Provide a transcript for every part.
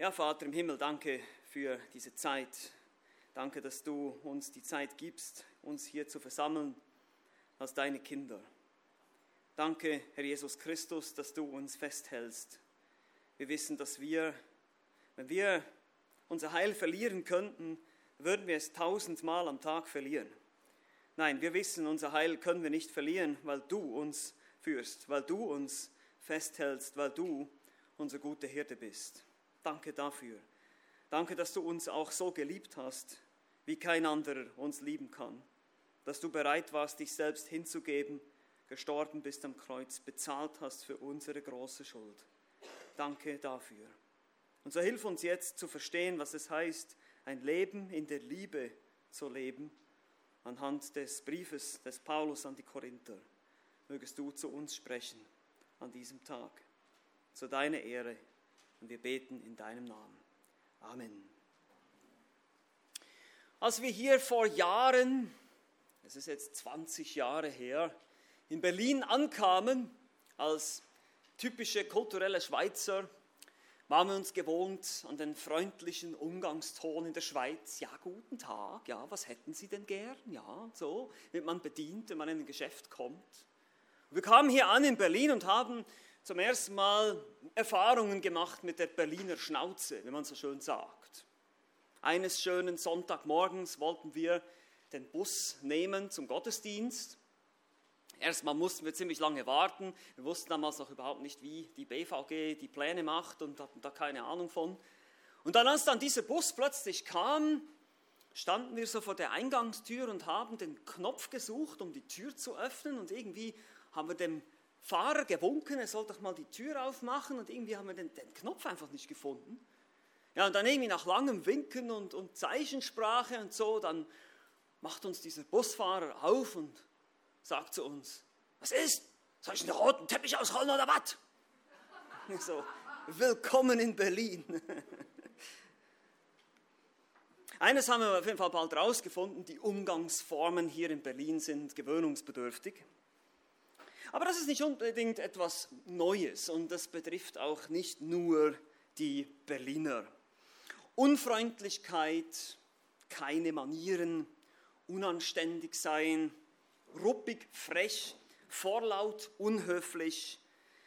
Ja, Vater im Himmel, danke für diese Zeit. Danke, dass du uns die Zeit gibst, uns hier zu versammeln als deine Kinder. Danke, Herr Jesus Christus, dass du uns festhältst. Wir wissen, dass wir, wenn wir unser Heil verlieren könnten, würden wir es tausendmal am Tag verlieren. Nein, wir wissen, unser Heil können wir nicht verlieren, weil du uns führst, weil du uns festhältst, weil du unser guter Hirte bist. Danke dafür. Danke, dass du uns auch so geliebt hast, wie kein anderer uns lieben kann. Dass du bereit warst, dich selbst hinzugeben, gestorben bist am Kreuz, bezahlt hast für unsere große Schuld. Danke dafür. Und so hilf uns jetzt zu verstehen, was es heißt, ein Leben in der Liebe zu leben, anhand des Briefes des Paulus an die Korinther. Mögest du zu uns sprechen an diesem Tag, zu deiner Ehre und wir beten in deinem Namen. Amen. Als wir hier vor Jahren, es ist jetzt 20 Jahre her, in Berlin ankamen, als typische kulturelle Schweizer, waren wir uns gewohnt an den freundlichen Umgangston in der Schweiz. Ja, guten Tag, ja, was hätten Sie denn gern? Ja, so wird man bedient, wenn man in ein Geschäft kommt. Wir kamen hier an in Berlin und haben zum ersten Mal Erfahrungen gemacht mit der Berliner Schnauze, wie man so schön sagt. Eines schönen Sonntagmorgens wollten wir den Bus nehmen zum Gottesdienst. Erstmal mussten wir ziemlich lange warten. Wir wussten damals noch überhaupt nicht, wie die BVG die Pläne macht und hatten da keine Ahnung von. Und dann, als dann dieser Bus plötzlich kam, standen wir so vor der Eingangstür und haben den Knopf gesucht, um die Tür zu öffnen. Und irgendwie haben wir dem Fahrer gewunken, er soll doch mal die Tür aufmachen und irgendwie haben wir den, den Knopf einfach nicht gefunden. Ja, und dann irgendwie nach langem Winken und, und Zeichensprache und so, dann macht uns dieser Busfahrer auf und sagt zu uns, was ist? Soll ich einen roten Teppich ausrollen oder was? So, willkommen in Berlin. Eines haben wir auf jeden Fall bald rausgefunden, die Umgangsformen hier in Berlin sind gewöhnungsbedürftig. Aber das ist nicht unbedingt etwas Neues und das betrifft auch nicht nur die Berliner. Unfreundlichkeit, keine Manieren, unanständig sein, ruppig, frech, vorlaut, unhöflich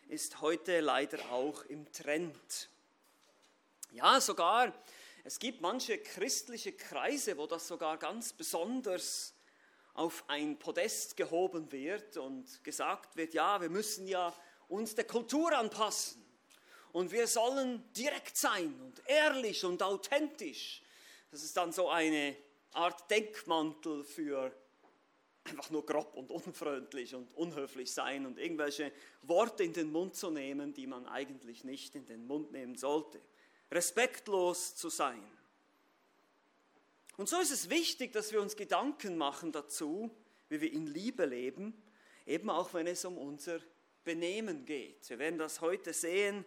ist heute leider auch im Trend. Ja, sogar, es gibt manche christliche Kreise, wo das sogar ganz besonders auf ein Podest gehoben wird und gesagt wird, ja, wir müssen ja uns der Kultur anpassen und wir sollen direkt sein und ehrlich und authentisch. Das ist dann so eine Art Denkmantel für einfach nur grob und unfreundlich und unhöflich sein und irgendwelche Worte in den Mund zu nehmen, die man eigentlich nicht in den Mund nehmen sollte. Respektlos zu sein. Und so ist es wichtig, dass wir uns Gedanken machen dazu, wie wir in Liebe leben, eben auch wenn es um unser Benehmen geht. Wir werden das heute sehen,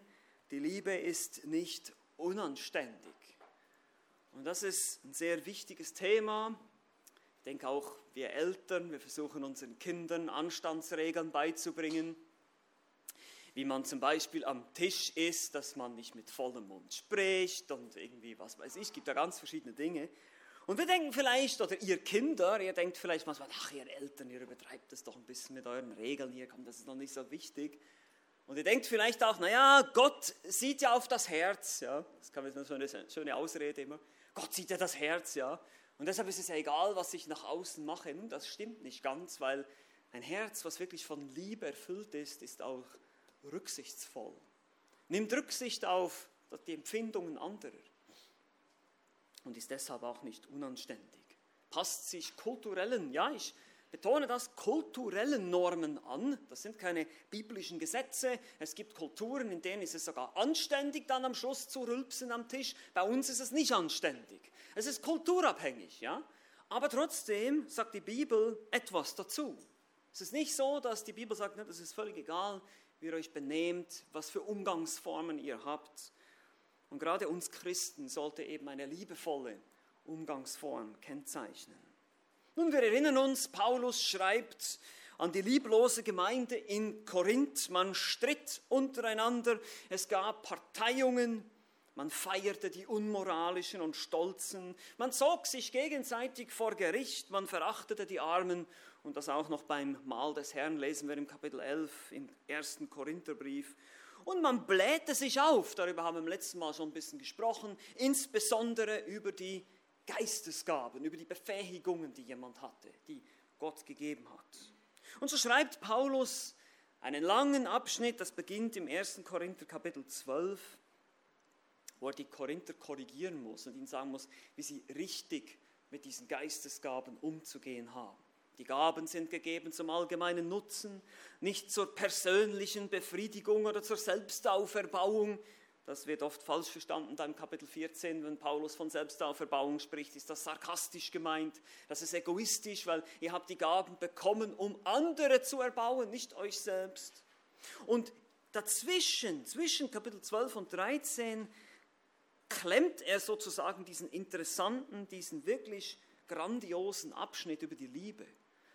die Liebe ist nicht unanständig. Und das ist ein sehr wichtiges Thema. Ich denke auch wir Eltern, wir versuchen unseren Kindern Anstandsregeln beizubringen, wie man zum Beispiel am Tisch ist, dass man nicht mit vollem Mund spricht und irgendwie, was weiß ich, gibt da ganz verschiedene Dinge. Und wir denken vielleicht, oder ihr Kinder, ihr denkt vielleicht manchmal, ach, ihr Eltern, ihr übertreibt das doch ein bisschen mit euren Regeln hier, komm, das ist noch nicht so wichtig. Und ihr denkt vielleicht auch, naja, Gott sieht ja auf das Herz, ja, das kann man so eine schöne Ausrede immer. Gott sieht ja das Herz, ja. Und deshalb ist es ja egal, was ich nach außen mache. Nun, das stimmt nicht ganz, weil ein Herz, was wirklich von Liebe erfüllt ist, ist auch rücksichtsvoll. Nimmt Rücksicht auf die Empfindungen anderer und ist deshalb auch nicht unanständig. Passt sich kulturellen, ja, ich betone das, kulturellen Normen an. Das sind keine biblischen Gesetze. Es gibt Kulturen, in denen ist es sogar anständig, dann am Schluss zu rülpsen am Tisch. Bei uns ist es nicht anständig. Es ist kulturabhängig, ja. Aber trotzdem sagt die Bibel etwas dazu. Es ist nicht so, dass die Bibel sagt, es ist völlig egal, wie ihr euch benehmt, was für Umgangsformen ihr habt. Und gerade uns Christen sollte eben eine liebevolle Umgangsform kennzeichnen. Nun, wir erinnern uns, Paulus schreibt an die lieblose Gemeinde in Korinth, man stritt untereinander, es gab Parteiungen Man feierte die Unmoralischen und Stolzen. Man zog sich gegenseitig vor Gericht. Man verachtete die Armen. Und das auch noch beim Mahl des Herrn lesen wir im Kapitel 11 im ersten Korintherbrief. Und man blähte sich auf, darüber haben wir im letzten Mal schon ein bisschen gesprochen, insbesondere über die Geistesgaben, über die Befähigungen, die jemand hatte, die Gott gegeben hat. Und so schreibt Paulus einen langen Abschnitt, das beginnt im 1. Korinther Kapitel 12 wo er die Korinther korrigieren muss und ihnen sagen muss, wie sie richtig mit diesen Geistesgaben umzugehen haben. Die Gaben sind gegeben zum allgemeinen Nutzen, nicht zur persönlichen Befriedigung oder zur Selbstauferbauung. Das wird oft falsch verstanden da im Kapitel 14, wenn Paulus von Selbstauferbauung spricht, ist das sarkastisch gemeint. Das ist egoistisch, weil ihr habt die Gaben bekommen, um andere zu erbauen, nicht euch selbst. Und dazwischen, zwischen Kapitel 12 und 13, klemmt er sozusagen diesen interessanten, diesen wirklich grandiosen Abschnitt über die Liebe.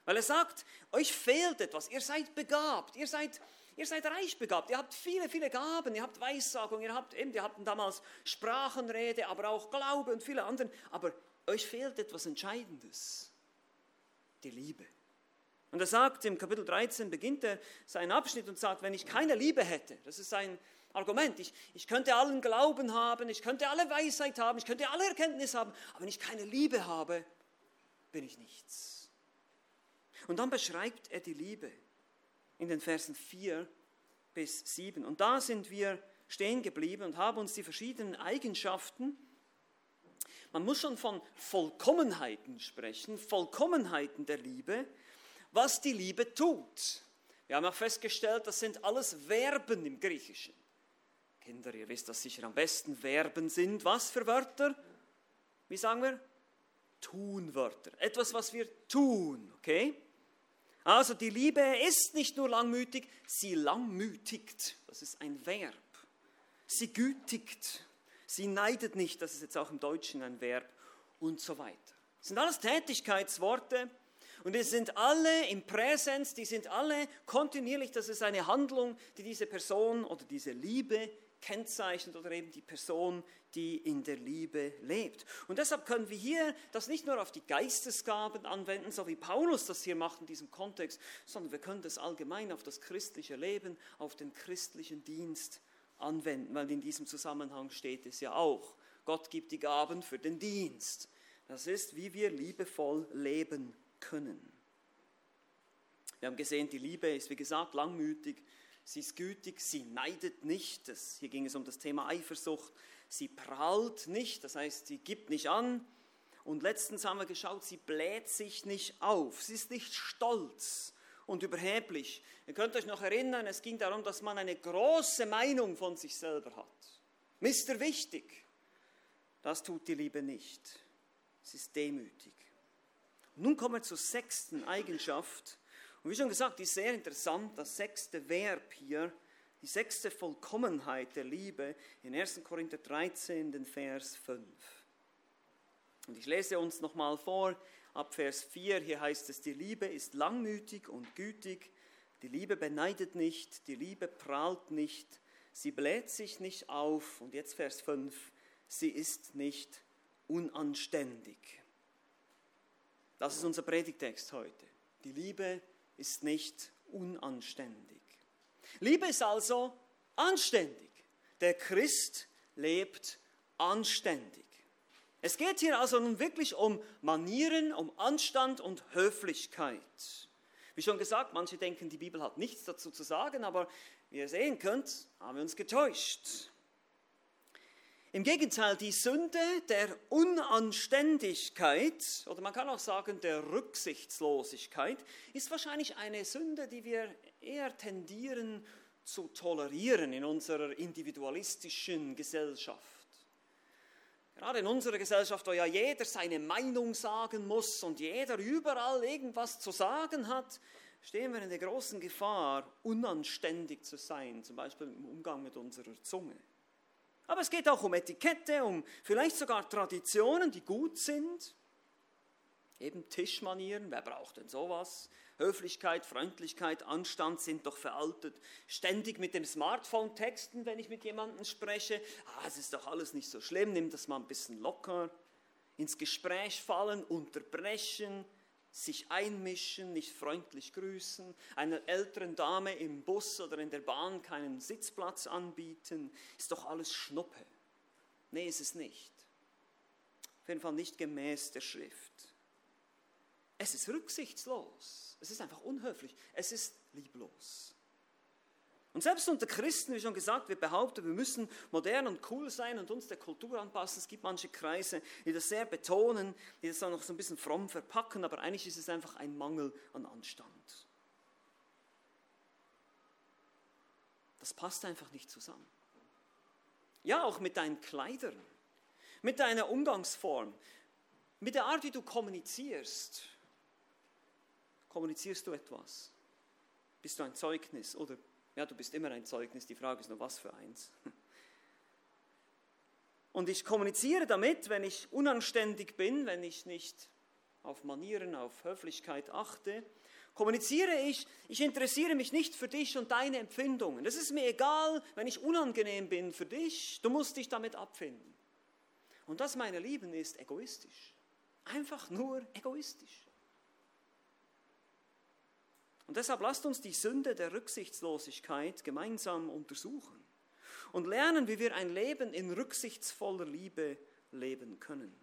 Weil er sagt, euch fehlt etwas, ihr seid begabt, ihr seid, ihr seid reich begabt, ihr habt viele, viele Gaben, ihr habt Weissagung, ihr habt eben, ihr habt damals Sprachenrede, aber auch Glaube und viele andere, aber euch fehlt etwas Entscheidendes, die Liebe. Und er sagt, im Kapitel 13 beginnt er seinen Abschnitt und sagt, wenn ich keine Liebe hätte, das ist ein, Argument. Ich, ich könnte allen Glauben haben, ich könnte alle Weisheit haben, ich könnte alle Erkenntnis haben, aber wenn ich keine Liebe habe, bin ich nichts. Und dann beschreibt er die Liebe in den Versen 4 bis 7. Und da sind wir stehen geblieben und haben uns die verschiedenen Eigenschaften, man muss schon von Vollkommenheiten sprechen, Vollkommenheiten der Liebe, was die Liebe tut. Wir haben auch festgestellt, das sind alles Verben im Griechischen. Kinder, ihr wisst das sicher am besten, Verben sind was für Wörter? Wie sagen wir? Tunwörter. Etwas, was wir tun, okay? Also die Liebe ist nicht nur langmütig, sie langmütigt. Das ist ein Verb. Sie gütigt. Sie neidet nicht, das ist jetzt auch im Deutschen ein Verb und so weiter. Das sind alles Tätigkeitsworte und die sind alle im Präsens, die sind alle kontinuierlich, das ist eine Handlung, die diese Person oder diese Liebe kennzeichnet oder eben die Person, die in der Liebe lebt. Und deshalb können wir hier das nicht nur auf die Geistesgaben anwenden, so wie Paulus das hier macht in diesem Kontext, sondern wir können das allgemein auf das christliche Leben, auf den christlichen Dienst anwenden, weil in diesem Zusammenhang steht es ja auch. Gott gibt die Gaben für den Dienst. Das ist, wie wir liebevoll leben können. Wir haben gesehen, die Liebe ist, wie gesagt, langmütig, sie ist gütig, sie neidet nicht. Das, hier ging es um das Thema Eifersucht. Sie prahlt nicht, das heißt, sie gibt nicht an. Und letztens haben wir geschaut, sie bläht sich nicht auf. Sie ist nicht stolz und überheblich. Ihr könnt euch noch erinnern, es ging darum, dass man eine große Meinung von sich selber hat. Mister wichtig. Das tut die Liebe nicht. Sie ist demütig. Nun kommen wir zur sechsten Eigenschaft, und wie schon gesagt, ist sehr interessant, das sechste Verb hier, die sechste Vollkommenheit der Liebe in 1. Korinther 13, den Vers 5. Und ich lese uns nochmal vor, ab Vers 4, hier heißt es, die Liebe ist langmütig und gütig, die Liebe beneidet nicht, die Liebe prahlt nicht, sie bläht sich nicht auf. Und jetzt Vers 5, sie ist nicht unanständig. Das ist unser Predigtext heute. Die Liebe ist nicht unanständig. Liebe ist also anständig. Der Christ lebt anständig. Es geht hier also nun wirklich um Manieren, um Anstand und Höflichkeit. Wie schon gesagt, manche denken, die Bibel hat nichts dazu zu sagen, aber wie ihr sehen könnt, haben wir uns getäuscht. Im Gegenteil, die Sünde der Unanständigkeit oder man kann auch sagen der Rücksichtslosigkeit ist wahrscheinlich eine Sünde, die wir eher tendieren zu tolerieren in unserer individualistischen Gesellschaft. Gerade in unserer Gesellschaft, wo ja jeder seine Meinung sagen muss und jeder überall irgendwas zu sagen hat, stehen wir in der großen Gefahr, unanständig zu sein, zum Beispiel im Umgang mit unserer Zunge. Aber es geht auch um Etikette, um vielleicht sogar Traditionen, die gut sind. Eben Tischmanieren, wer braucht denn sowas? Höflichkeit, Freundlichkeit, Anstand sind doch veraltet. Ständig mit dem Smartphone texten, wenn ich mit jemandem spreche. Ah, es ist doch alles nicht so schlimm, nimm das mal ein bisschen locker. Ins Gespräch fallen, unterbrechen, sich einmischen, nicht freundlich grüßen, einer älteren Dame im Bus oder in der Bahn keinen Sitzplatz anbieten. Ist doch alles Schnuppe. Nee, ist es nicht. Auf jeden Fall nicht gemäß der Schrift. Es ist rücksichtslos. Es ist einfach unhöflich. Es ist lieblos. Und selbst unter Christen, wie schon gesagt, wir behaupten, wir müssen modern und cool sein und uns der Kultur anpassen. Es gibt manche Kreise, die das sehr betonen, die das dann noch so ein bisschen fromm verpacken, aber eigentlich ist es einfach ein Mangel an Anstand. Das passt einfach nicht zusammen. Ja, auch mit deinen Kleidern, mit deiner Umgangsform, mit der Art, wie du kommunizierst. Kommunizierst du etwas? Bist du ein Zeugnis oder ja, du bist immer ein Zeugnis, die Frage ist nur, was für eins. Und ich kommuniziere damit, wenn ich unanständig bin, wenn ich nicht auf Manieren, auf Höflichkeit achte, kommuniziere ich, ich interessiere mich nicht für dich und deine Empfindungen. Das ist mir egal, wenn ich unangenehm bin für dich, du musst dich damit abfinden. Und das, meine Lieben, ist egoistisch. Einfach nur egoistisch. Und deshalb lasst uns die Sünde der Rücksichtslosigkeit gemeinsam untersuchen und lernen, wie wir ein Leben in rücksichtsvoller Liebe leben können.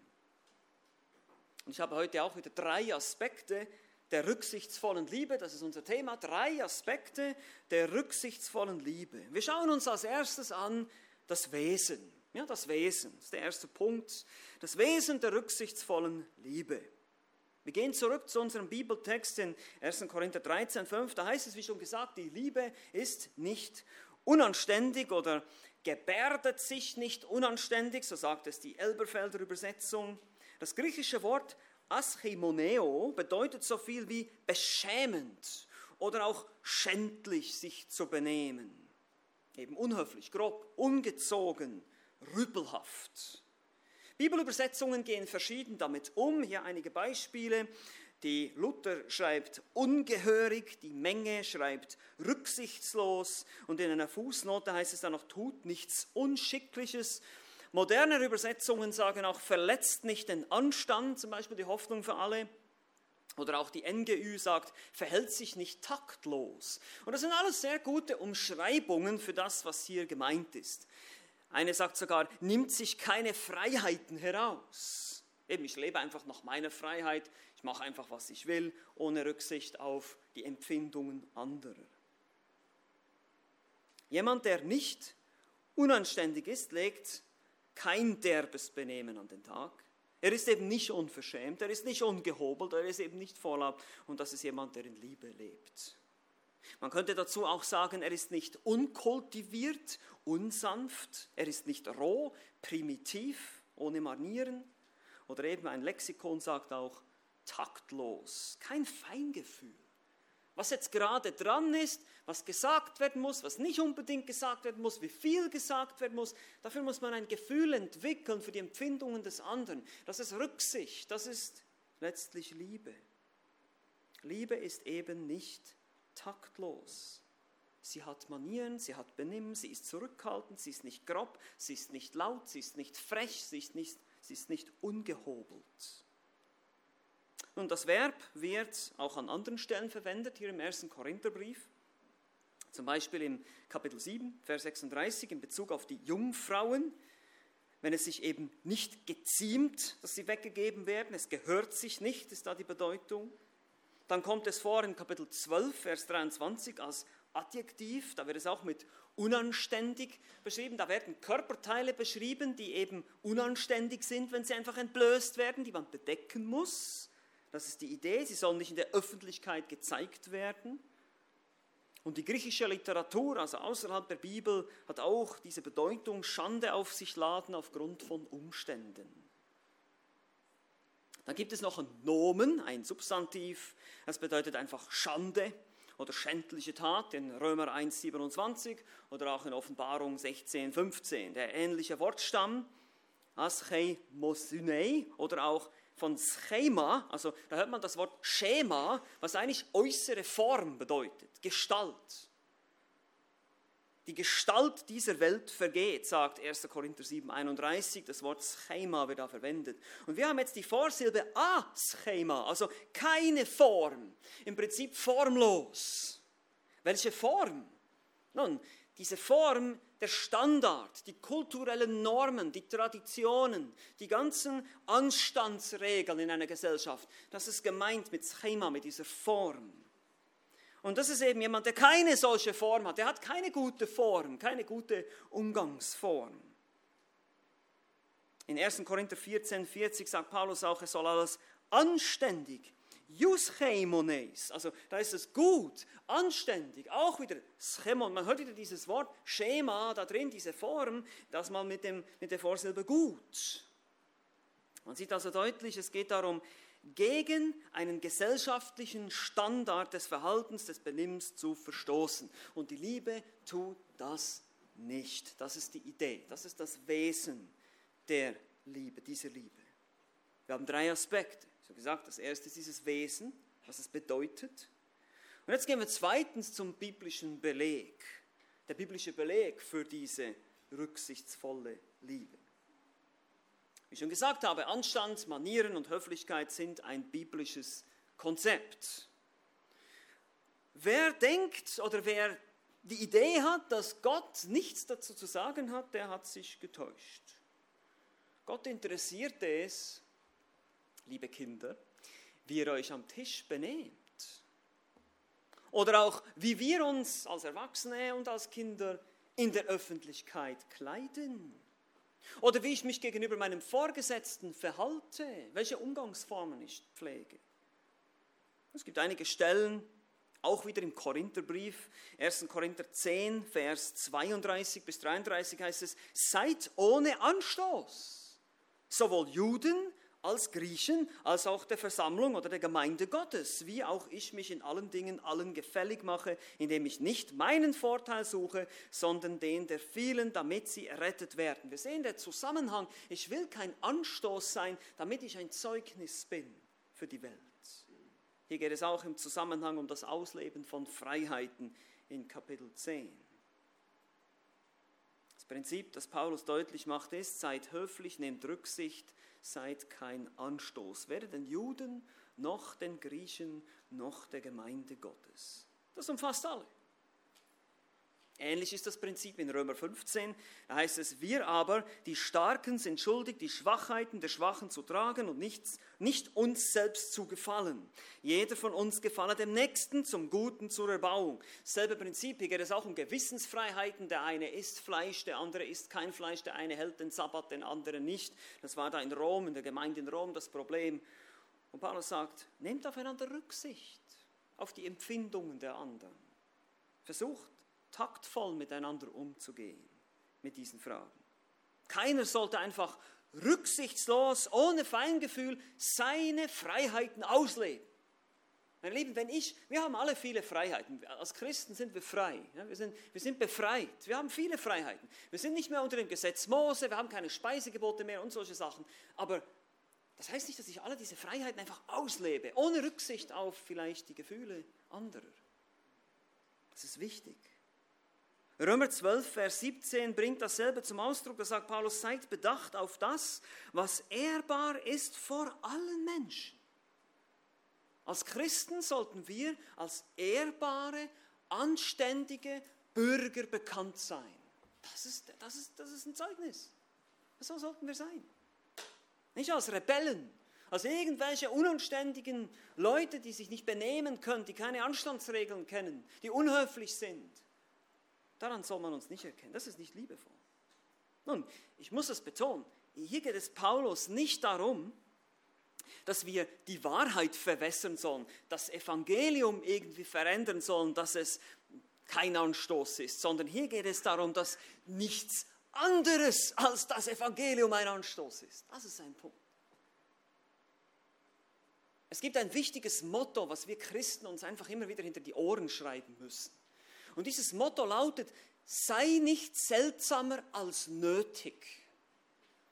Und ich habe heute auch wieder drei Aspekte der rücksichtsvollen Liebe, das ist unser Thema, drei Aspekte der rücksichtsvollen Liebe. Wir schauen uns als erstes an das Wesen. Ja, das Wesen, das ist der erste Punkt. Das Wesen der rücksichtsvollen Liebe. Wir gehen zurück zu unserem Bibeltext in 1. Korinther 13, 5. Da heißt es, wie schon gesagt, die Liebe ist nicht unanständig oder gebärdet sich nicht unanständig, so sagt es die Elberfelder Übersetzung. Das griechische Wort Aschimoneo bedeutet so viel wie beschämend oder auch schändlich sich zu benehmen. Eben unhöflich, grob, ungezogen, rüpelhaft. Bibelübersetzungen gehen verschieden damit um. Hier einige Beispiele. Die Luther schreibt ungehörig, die Menge schreibt rücksichtslos und in einer Fußnote heißt es dann noch, tut nichts Unschickliches. Moderne Übersetzungen sagen auch, verletzt nicht den Anstand, zum Beispiel die Hoffnung für alle. Oder auch die NGÜ sagt, verhält sich nicht taktlos. Und das sind alles sehr gute Umschreibungen für das, was hier gemeint ist. Eine sagt sogar, nimmt sich keine Freiheiten heraus. Eben, ich lebe einfach nach meiner Freiheit, ich mache einfach, was ich will, ohne Rücksicht auf die Empfindungen anderer. Jemand, der nicht unanständig ist, legt kein derbes Benehmen an den Tag. Er ist eben nicht unverschämt, er ist nicht ungehobelt, er ist eben nicht vorlaut und das ist jemand, der in Liebe lebt. Man könnte dazu auch sagen, er ist nicht unkultiviert, unsanft, er ist nicht roh, primitiv, ohne Manieren. Oder eben ein Lexikon sagt auch taktlos, kein Feingefühl. Was jetzt gerade dran ist, was gesagt werden muss, was nicht unbedingt gesagt werden muss, wie viel gesagt werden muss, dafür muss man ein Gefühl entwickeln für die Empfindungen des anderen. Das ist Rücksicht, das ist letztlich Liebe. Liebe ist eben nicht taktlos. Sie hat Manieren, sie hat Benimm, sie ist zurückhaltend, sie ist nicht grob, sie ist nicht laut, sie ist nicht frech, sie ist nicht, sie ist nicht ungehobelt. Nun, das Verb wird auch an anderen Stellen verwendet, hier im ersten Korintherbrief. Zum Beispiel im Kapitel 7, Vers 36 in Bezug auf die Jungfrauen. Wenn es sich eben nicht geziemt, dass sie weggegeben werden, es gehört sich nicht, ist da die Bedeutung. Dann kommt es vor in Kapitel 12, Vers 23 als Adjektiv, da wird es auch mit unanständig beschrieben. Da werden Körperteile beschrieben, die eben unanständig sind, wenn sie einfach entblößt werden, die man bedecken muss. Das ist die Idee, sie sollen nicht in der Öffentlichkeit gezeigt werden. Und die griechische Literatur, also außerhalb der Bibel, hat auch diese Bedeutung Schande auf sich laden aufgrund von Umständen. Dann gibt es noch ein Nomen, ein Substantiv. Das bedeutet einfach Schande oder schändliche Tat in Römer 1, 27 oder auch in Offenbarung 16, 15. Der ähnliche Wortstamm, aschei mosynei oder auch von Schema, also da hört man das Wort Schema, was eigentlich äußere Form bedeutet, Gestalt. Die Gestalt dieser Welt vergeht, sagt 1. Korinther 7, 31. Das Wort Schema wird da verwendet. Und wir haben jetzt die Vorsilbe a Schema, also keine Form, im Prinzip formlos. Welche Form? Nun, diese Form, der Standard, die kulturellen Normen, die Traditionen, die ganzen Anstandsregeln in einer Gesellschaft, das ist gemeint mit Schema, mit dieser Form. Und das ist eben jemand, der keine solche Form hat. Der hat keine gute Form, keine gute Umgangsform. In 1. Korinther 14, 40 sagt Paulus auch, es soll alles anständig, Juschemones, also da ist es gut, anständig, auch wieder Schemon, man hört wieder dieses Wort Schema da drin, diese Form, das mal mit, dem, mit der Vorsilbe gut. Man sieht also deutlich, es geht darum, gegen einen gesellschaftlichen Standard des Verhaltens, des Benimmens zu verstoßen. Und die Liebe tut das nicht. Das ist die Idee, das ist das Wesen der Liebe, dieser Liebe. Wir haben drei Aspekte. Habe gesagt, das erste ist dieses Wesen, was es bedeutet. Und jetzt gehen wir zweitens zum biblischen Beleg. Der biblische Beleg für diese rücksichtsvolle Liebe. Wie ich schon gesagt habe, Anstand, Manieren und Höflichkeit sind ein biblisches Konzept. Wer denkt oder wer die Idee hat, dass Gott nichts dazu zu sagen hat, der hat sich getäuscht. Gott interessierte es, liebe Kinder, wie ihr euch am Tisch benehmt. Oder auch, wie wir uns als Erwachsene und als Kinder in der Öffentlichkeit kleiden. Oder wie ich mich gegenüber meinem Vorgesetzten verhalte, welche Umgangsformen ich pflege. Es gibt einige Stellen, auch wieder im Korintherbrief, 1. Korinther 10, Vers 32 bis 33 heißt es, seid ohne Anstoß, sowohl Juden als Griechen, als auch der Versammlung oder der Gemeinde Gottes, wie auch ich mich in allen Dingen allen gefällig mache, indem ich nicht meinen Vorteil suche, sondern den der vielen, damit sie errettet werden. Wir sehen den Zusammenhang. Ich will kein Anstoß sein, damit ich ein Zeugnis bin für die Welt. Hier geht es auch im Zusammenhang um das Ausleben von Freiheiten in Kapitel 10. Das Prinzip, das Paulus deutlich macht, ist, seid höflich, nehmt Rücksicht, seid kein Anstoß, weder den Juden noch den Griechen noch der Gemeinde Gottes. Das umfasst alle. Ähnlich ist das Prinzip in Römer 15. Da heißt es, wir aber, die Starken, sind schuldig, die Schwachheiten der Schwachen zu tragen und nichts, nicht uns selbst zu gefallen. Jeder von uns gefalle dem Nächsten zum Guten, zur Erbauung. Selbe Prinzip, hier geht es auch um Gewissensfreiheiten. Der eine isst Fleisch, der andere isst kein Fleisch, der eine hält den Sabbat, den anderen nicht. Das war da in Rom, in der Gemeinde in Rom das Problem. Und Paulus sagt, nehmt aufeinander Rücksicht, auf die Empfindungen der anderen. Versucht taktvoll miteinander umzugehen mit diesen Fragen. Keiner sollte einfach rücksichtslos, ohne Feingefühl seine Freiheiten ausleben. Meine Lieben, wenn ich, wir haben alle viele Freiheiten. Als Christen sind wir frei. Wir, sind, wir sind befreit. Wir haben viele Freiheiten. Wir sind nicht mehr unter dem Gesetz Mose, wir haben keine Speisegebote mehr und solche Sachen. Aber das heißt nicht, dass ich alle diese Freiheiten einfach auslebe, ohne Rücksicht auf vielleicht die Gefühle anderer. Das ist wichtig. Römer 12, Vers 17 bringt dasselbe zum Ausdruck. Da sagt Paulus, seid bedacht auf das, was ehrbar ist vor allen Menschen. Als Christen sollten wir als ehrbare, anständige Bürger bekannt sein. Das ist, das ist, das ist ein Zeugnis. So sollten wir sein. Nicht als Rebellen, als irgendwelche unanständigen Leute, die sich nicht benehmen können, die keine Anstandsregeln kennen, die unhöflich sind. Daran soll man uns nicht erkennen. Das ist nicht liebevoll. Nun, ich muss es betonen, hier geht es Paulus nicht darum, dass wir die Wahrheit verwässern sollen, das Evangelium irgendwie verändern sollen, dass es kein Anstoß ist, sondern hier geht es darum, dass nichts anderes als das Evangelium ein Anstoß ist. Das ist ein Punkt. Es gibt ein wichtiges Motto, was wir Christen uns einfach immer wieder hinter die Ohren schreiben müssen. Und dieses Motto lautet, sei nicht seltsamer als nötig.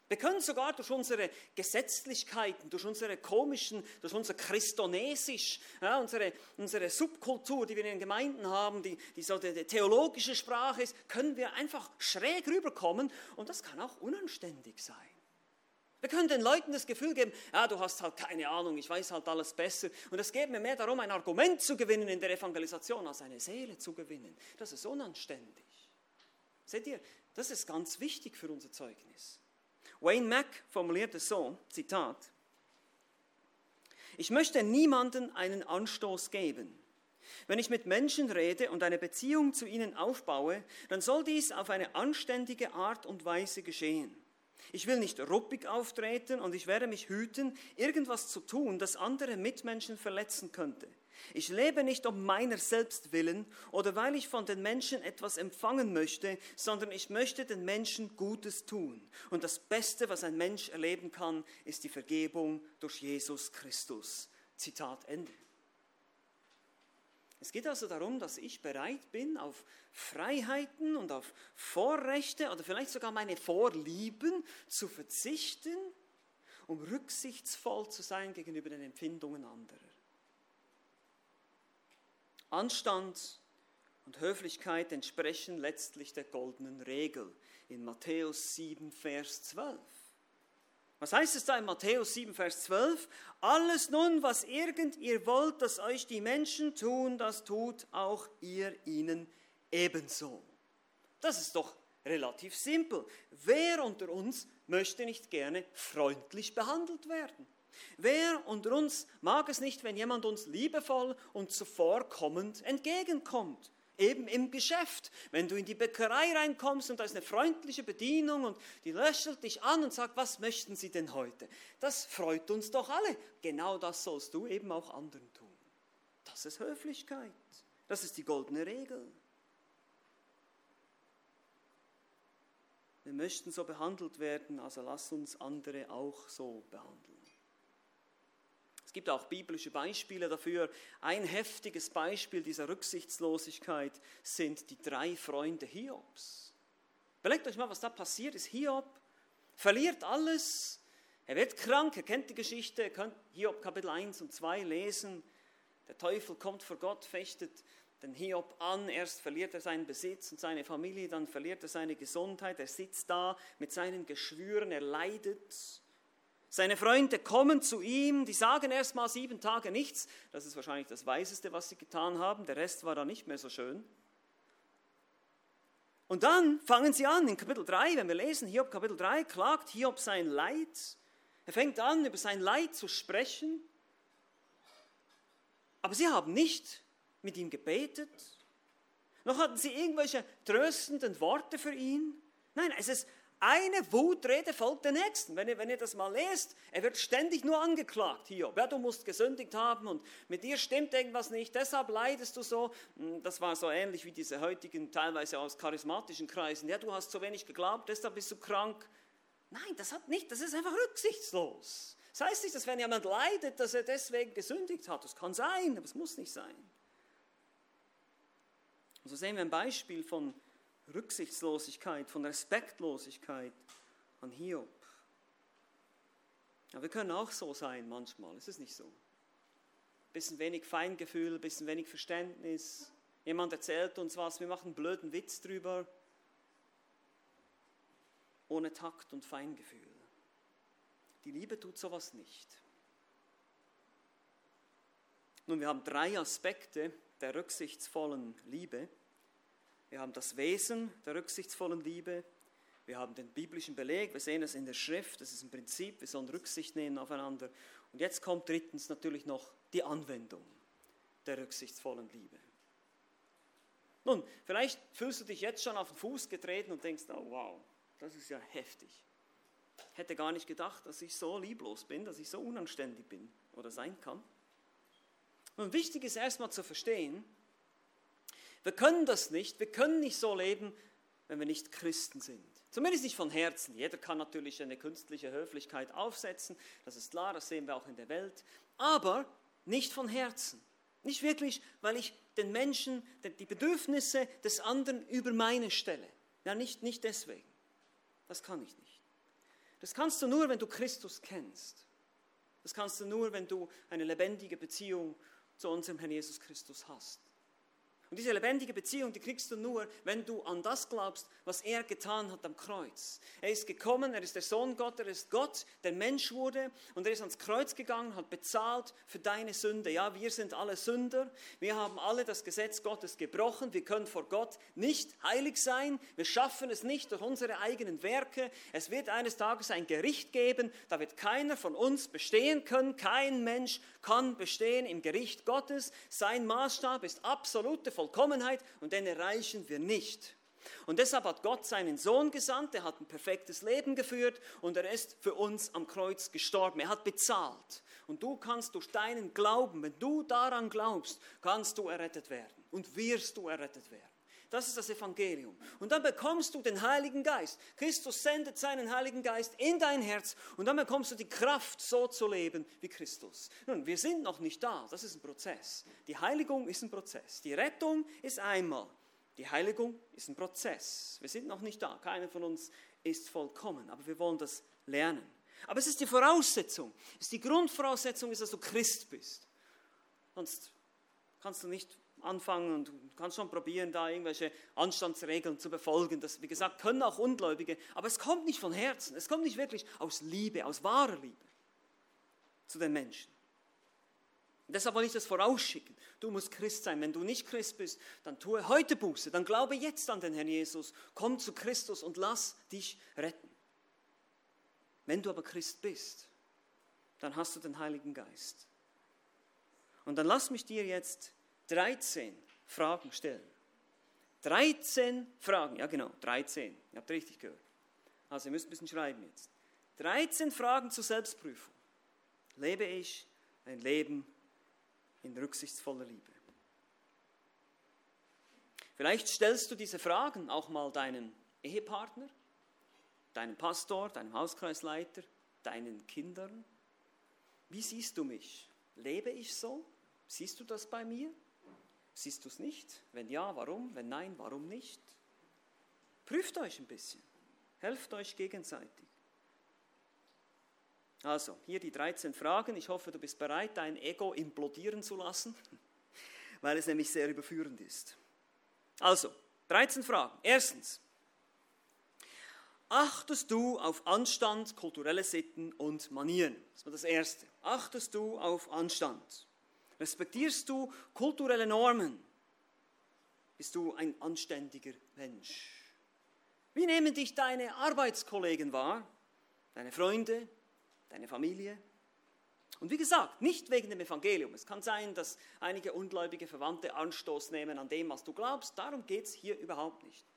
Wir können sogar durch unsere Gesetzlichkeiten, durch unsere komischen, durch unser Christonesisch, ja, unsere, unsere Subkultur, die wir in den Gemeinden haben, die, die so die, die theologische Sprache ist, können wir einfach schräg rüberkommen und das kann auch unanständig sein. Wir können den Leuten das Gefühl geben, ja, du hast halt keine Ahnung, ich weiß halt alles besser. Und es geht mir mehr darum, ein Argument zu gewinnen in der Evangelisation, als eine Seele zu gewinnen. Das ist unanständig. Seht ihr, das ist ganz wichtig für unser Zeugnis. Wayne Mack formuliert es so, Zitat, ich möchte niemanden einen Anstoß geben. Wenn ich mit Menschen rede und eine Beziehung zu ihnen aufbaue, dann soll dies auf eine anständige Art und Weise geschehen. Ich will nicht ruppig auftreten und ich werde mich hüten, irgendwas zu tun, das andere Mitmenschen verletzen könnte. Ich lebe nicht um meiner selbst willen oder weil ich von den Menschen etwas empfangen möchte, sondern ich möchte den Menschen Gutes tun. Und das Beste, was ein Mensch erleben kann, ist die Vergebung durch Jesus Christus. Zitat Ende. Es geht also darum, dass ich bereit bin, auf Freiheiten und auf Vorrechte oder vielleicht sogar meine Vorlieben zu verzichten, um rücksichtsvoll zu sein gegenüber den Empfindungen anderer. Anstand und Höflichkeit entsprechen letztlich der goldenen Regel in Matthäus 7, Vers 12. Was heißt es da in Matthäus 7, Vers 12? Alles nun, was irgend ihr wollt, dass euch die Menschen tun, das tut auch ihr ihnen ebenso. Das ist doch relativ simpel. Wer unter uns möchte nicht gerne freundlich behandelt werden? Wer unter uns mag es nicht, wenn jemand uns liebevoll und zuvorkommend entgegenkommt? Eben im Geschäft. Wenn du in die Bäckerei reinkommst und da ist eine freundliche Bedienung und die löschelt dich an und sagt, was möchten Sie denn heute? Das freut uns doch alle. Genau das sollst du eben auch anderen tun. Das ist Höflichkeit. Das ist die goldene Regel. Wir möchten so behandelt werden, also lass uns andere auch so behandeln. Es gibt auch biblische Beispiele dafür. Ein heftiges Beispiel dieser Rücksichtslosigkeit sind die drei Freunde Hiobs. Überlegt euch mal, was da passiert ist. Hiob verliert alles. Er wird krank, er kennt die Geschichte, ihr könnt Hiob Kapitel 1 und 2 lesen. Der Teufel kommt vor Gott, fechtet den Hiob an. Erst verliert er seinen Besitz und seine Familie, dann verliert er seine Gesundheit. Er sitzt da mit seinen Geschwüren, er leidet. Seine Freunde kommen zu ihm, die sagen erst mal sieben Tage nichts. Das ist wahrscheinlich das Weiseste, was sie getan haben. Der Rest war da nicht mehr so schön. Und dann fangen sie an, in Kapitel 3, wenn wir lesen, Hiob Kapitel 3, klagt Hiob sein Leid. Er fängt an, über sein Leid zu sprechen. Aber sie haben nicht mit ihm gebetet. Noch hatten sie irgendwelche tröstenden Worte für ihn. Nein, es ist eine Wutrede folgt der nächsten. Wenn ihr, wenn ihr das mal lest, er wird ständig nur angeklagt. Hier, ja, du musst gesündigt haben und mit dir stimmt irgendwas nicht, deshalb leidest du so. Hm, das war so ähnlich wie diese heutigen, teilweise aus charismatischen Kreisen. Ja, du hast so wenig geglaubt, deshalb bist du krank. Nein, das hat nicht, das ist einfach rücksichtslos. Das heißt nicht, dass wenn jemand leidet, dass er deswegen gesündigt hat. Das kann sein, aber es muss nicht sein. Und so sehen wir ein Beispiel von Rücksichtslosigkeit, von Respektlosigkeit an Hiob. Ja, wir können auch so sein manchmal, ist es nicht so? Bisschen wenig Feingefühl, bisschen wenig Verständnis. Jemand erzählt uns was, wir machen einen blöden Witz drüber. Ohne Takt und Feingefühl. Die Liebe tut sowas nicht. Nun, wir haben drei Aspekte der rücksichtsvollen Liebe. Wir haben das Wesen der rücksichtsvollen Liebe. Wir haben den biblischen Beleg. Wir sehen es in der Schrift. Das ist ein Prinzip. Wir sollen Rücksicht nehmen aufeinander. Und jetzt kommt drittens natürlich noch die Anwendung der rücksichtsvollen Liebe. Nun, vielleicht fühlst du dich jetzt schon auf den Fuß getreten und denkst, oh wow, das ist ja heftig. Ich hätte gar nicht gedacht, dass ich so lieblos bin, dass ich so unanständig bin oder sein kann. Nun, wichtig ist erstmal zu verstehen, wir können das nicht, wir können nicht so leben, wenn wir nicht Christen sind. Zumindest nicht von Herzen. Jeder kann natürlich eine künstliche Höflichkeit aufsetzen, das ist klar, das sehen wir auch in der Welt, aber nicht von Herzen. Nicht wirklich, weil ich den Menschen, die Bedürfnisse des anderen über meine stelle. Ja, nicht, nicht deswegen. Das kann ich nicht. Das kannst du nur, wenn du Christus kennst. Das kannst du nur, wenn du eine lebendige Beziehung zu unserem Herrn Jesus Christus hast. Und diese lebendige Beziehung, die kriegst du nur, wenn du an das glaubst, was er getan hat am Kreuz. Er ist gekommen, er ist der Sohn Gott, er ist Gott, der Mensch wurde und er ist ans Kreuz gegangen, hat bezahlt für deine Sünde. Ja, wir sind alle Sünder, wir haben alle das Gesetz Gottes gebrochen, wir können vor Gott nicht heilig sein, wir schaffen es nicht durch unsere eigenen Werke. Es wird eines Tages ein Gericht geben, da wird keiner von uns bestehen können, kein Mensch kann bestehen im Gericht Gottes. Sein Maßstab ist absolute Vollkommenheit und den erreichen wir nicht. Und deshalb hat Gott seinen Sohn gesandt, er hat ein perfektes Leben geführt und er ist für uns am Kreuz gestorben. Er hat bezahlt. Und du kannst durch deinen Glauben, wenn du daran glaubst, kannst du errettet werden und wirst du errettet werden. Das ist das Evangelium. Und dann bekommst du den Heiligen Geist. Christus sendet seinen Heiligen Geist in dein Herz und dann bekommst du die Kraft, so zu leben wie Christus. Nun, wir sind noch nicht da. Das ist ein Prozess. Die Heiligung ist ein Prozess. Die Rettung ist einmal. Die Heiligung ist ein Prozess. Wir sind noch nicht da. Keiner von uns ist vollkommen. Aber wir wollen das lernen. Aber es ist die Voraussetzung. Es ist die Grundvoraussetzung ist, dass du Christ bist. Sonst kannst du nicht anfangen und du kannst schon probieren, da irgendwelche Anstandsregeln zu befolgen. Das, wie gesagt, können auch Ungläubige, aber es kommt nicht von Herzen. Es kommt nicht wirklich aus Liebe, aus wahrer Liebe zu den Menschen. Und deshalb will ich das vorausschicken. Du musst Christ sein. Wenn du nicht Christ bist, dann tue heute Buße. Dann glaube jetzt an den Herrn Jesus. Komm zu Christus und lass dich retten. Wenn du aber Christ bist, dann hast du den Heiligen Geist. Und dann lass mich dir jetzt 13 Fragen stellen. 13 Fragen, ja genau, 13. Ihr habt richtig gehört. Also ihr müsst ein bisschen schreiben jetzt. 13 Fragen zur Selbstprüfung. Lebe ich ein Leben in rücksichtsvoller Liebe? Vielleicht stellst du diese Fragen auch mal deinem Ehepartner, deinem Pastor, deinem Hauskreisleiter, deinen Kindern. Wie siehst du mich? Lebe ich so? Siehst du das bei mir? Siehst du es nicht? Wenn ja, warum? Wenn nein, warum nicht? Prüft euch ein bisschen. Helft euch gegenseitig. Also, hier die 13 Fragen. Ich hoffe, du bist bereit, dein Ego implodieren zu lassen, weil es nämlich sehr überführend ist. Also, 13 Fragen. Erstens, achtest du auf Anstand, kulturelle Sitten und Manieren? Das war das Erste. Achtest du auf Anstand? Respektierst du kulturelle Normen? Bist du ein anständiger Mensch? Wie nehmen dich deine Arbeitskollegen wahr? Deine Freunde? Deine Familie? Und wie gesagt, nicht wegen dem Evangelium. Es kann sein, dass einige ungläubige Verwandte Anstoß nehmen an dem, was du glaubst. Darum geht es hier überhaupt nicht.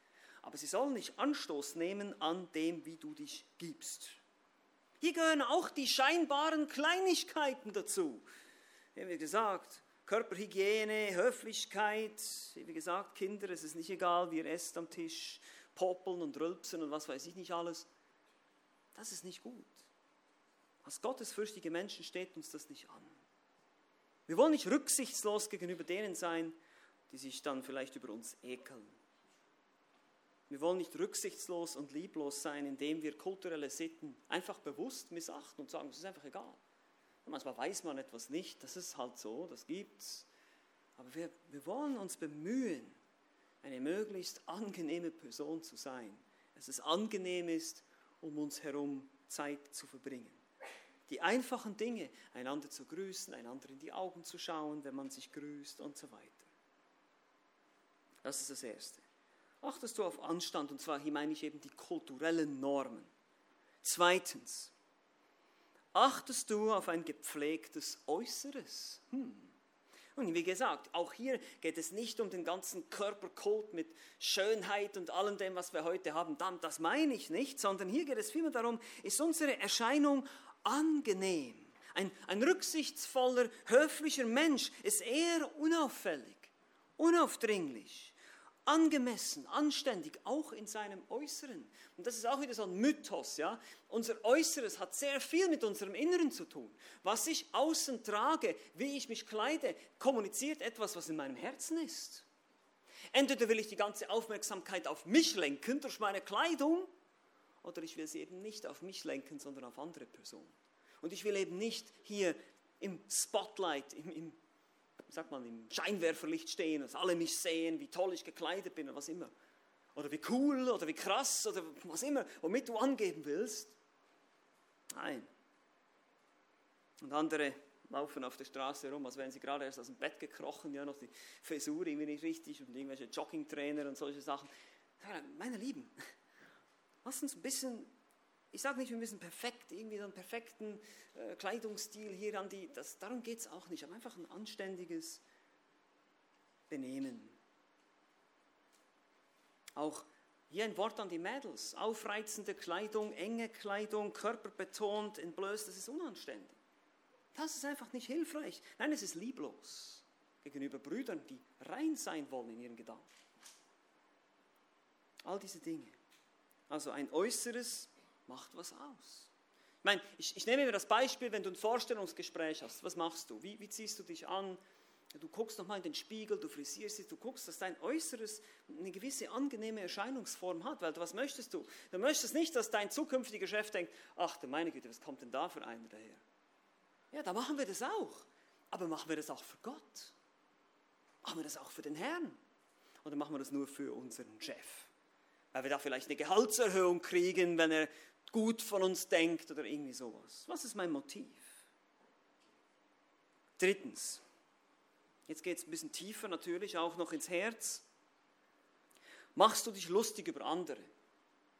Aber sie sollen nicht Anstoß nehmen an dem, wie du dich gibst. Hier gehören auch die scheinbaren Kleinigkeiten dazu wie gesagt, Körperhygiene, Höflichkeit, wie gesagt, Kinder, es ist nicht egal, wie ihr esst am Tisch, poppeln und rülpsen und was weiß ich nicht alles. Das ist nicht gut. Als gottesfürchtige Menschen steht uns das nicht an. Wir wollen nicht rücksichtslos gegenüber denen sein, die sich dann vielleicht über uns ekeln. Wir wollen nicht rücksichtslos und lieblos sein, indem wir kulturelle Sitten einfach bewusst missachten und sagen, es ist einfach egal. Manchmal weiß man etwas nicht, das ist halt so, das gibt's. Aber wir, wir wollen uns bemühen, eine möglichst angenehme Person zu sein. Dass es angenehm ist, um uns herum Zeit zu verbringen. Die einfachen Dinge, einander zu grüßen, einander in die Augen zu schauen, wenn man sich grüßt und so weiter. Das ist das Erste. Achtest du auf Anstand, und zwar hier meine ich eben die kulturellen Normen. Zweitens, achtest du auf ein gepflegtes Äußeres? Hm. Und wie gesagt, auch hier geht es nicht um den ganzen Körperkult mit Schönheit und allem dem, was wir heute haben. Das meine ich nicht, sondern hier geht es vielmehr darum, ist unsere Erscheinung angenehm? Ein, ein rücksichtsvoller, höflicher Mensch ist eher unauffällig, unaufdringlich angemessen, anständig, auch in seinem Äußeren. Und das ist auch wieder so ein Mythos, ja. Unser Äußeres hat sehr viel mit unserem Inneren zu tun. Was ich außen trage, wie ich mich kleide, kommuniziert etwas, was in meinem Herzen ist. Entweder will ich die ganze Aufmerksamkeit auf mich lenken durch meine Kleidung, oder ich will sie eben nicht auf mich lenken, sondern auf andere Personen. Und ich will eben nicht hier im Spotlight, im, im, sag mal, im Scheinwerferlicht stehen, dass alle mich sehen, wie toll ich gekleidet bin oder was immer. Oder wie cool oder wie krass oder was immer, womit du angeben willst. Nein. Und andere laufen auf der Straße rum, als wären sie gerade erst aus dem Bett gekrochen, ja, noch die Frisur irgendwie nicht richtig und irgendwelche Joggingtrainer und solche Sachen. Meine Lieben, lass uns ein bisschen, ich sage nicht, wir müssen perfekt, irgendwie so einen perfekten äh, Kleidungsstil hier an die, das, darum geht es auch nicht, aber einfach ein anständiges Benehmen. Auch hier ein Wort an die Mädels. Aufreizende Kleidung, enge Kleidung, körperbetont, entblößt, das ist unanständig. Das ist einfach nicht hilfreich. Nein, es ist lieblos gegenüber Brüdern, die rein sein wollen in ihren Gedanken. All diese Dinge. Also ein Äußeres macht was aus. Ich meine, ich, ich nehme mir das Beispiel, wenn du ein Vorstellungsgespräch hast. Was machst du? Wie, wie ziehst du dich an? Du guckst nochmal in den Spiegel, du frisierst dich, du guckst, dass dein Äußeres eine gewisse angenehme Erscheinungsform hat, weil was möchtest du? Du möchtest nicht, dass dein zukünftiger Chef denkt, ach du meine Güte, was kommt denn da für einer daher? Ja, da machen wir das auch. Aber machen wir das auch für Gott? Machen wir das auch für den Herrn? Oder machen wir das nur für unseren Chef? Weil wir da vielleicht eine Gehaltserhöhung kriegen, wenn er gut von uns denkt oder irgendwie sowas. Was ist mein Motiv? Drittens, jetzt geht es ein bisschen tiefer natürlich, auch noch ins Herz. Machst du dich lustig über andere?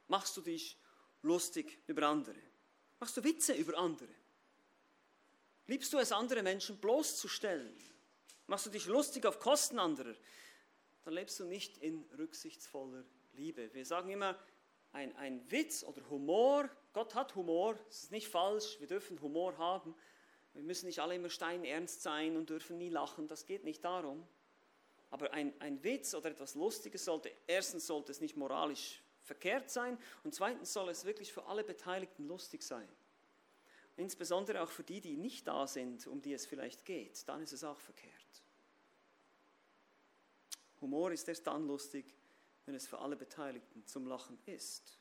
Machst du dich lustig über andere? Machst du Witze über andere? Liebst du es, andere Menschen bloßzustellen? Machst du dich lustig auf Kosten anderer? Dann lebst du nicht in rücksichtsvoller Liebe. Wir sagen immer, ein, ein Witz oder Humor, Gott hat Humor, das ist nicht falsch, wir dürfen Humor haben. Wir müssen nicht alle immer steinernst sein und dürfen nie lachen, das geht nicht darum. Aber ein, ein Witz oder etwas Lustiges sollte, erstens sollte es nicht moralisch verkehrt sein und zweitens soll es wirklich für alle Beteiligten lustig sein. Insbesondere auch für die, die nicht da sind, um die es vielleicht geht, dann ist es auch verkehrt. Humor ist erst dann lustig, wenn es für alle Beteiligten zum Lachen ist.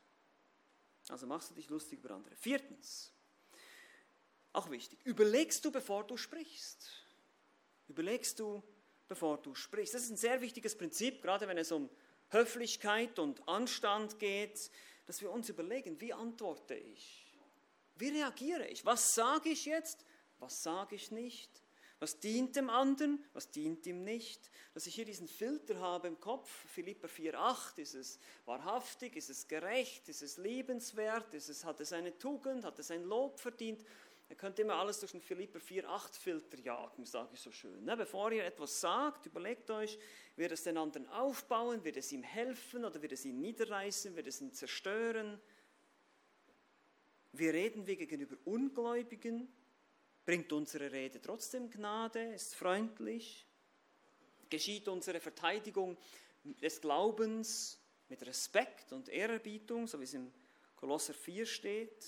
Also machst du dich lustig über andere. Viertens, auch wichtig, überlegst du, bevor du sprichst. Überlegst du, bevor du sprichst. Das ist ein sehr wichtiges Prinzip, gerade wenn es um Höflichkeit und Anstand geht, dass wir uns überlegen, wie antworte ich? Wie reagiere ich? Was sage ich jetzt? Was sage ich nicht? Was dient dem anderen? Was dient ihm nicht? Dass ich hier diesen Filter habe im Kopf, Philippa 4,8, ist es wahrhaftig, ist es gerecht, ist es liebenswert, ist es, hat es eine Tugend, hat es ein Lob verdient? Ihr könnt immer alles durch den Philipper 4,8 Filter jagen, sage ich so schön. Ne? Bevor ihr etwas sagt, überlegt euch, wird es den anderen aufbauen, wird es ihm helfen oder wird es ihn niederreißen, wird es ihn zerstören? Wie reden wir gegenüber Ungläubigen? Bringt unsere Rede trotzdem Gnade? Ist freundlich? Geschieht unsere Verteidigung des Glaubens mit Respekt und Ehrerbietung, so wie es im Kolosser 4 steht?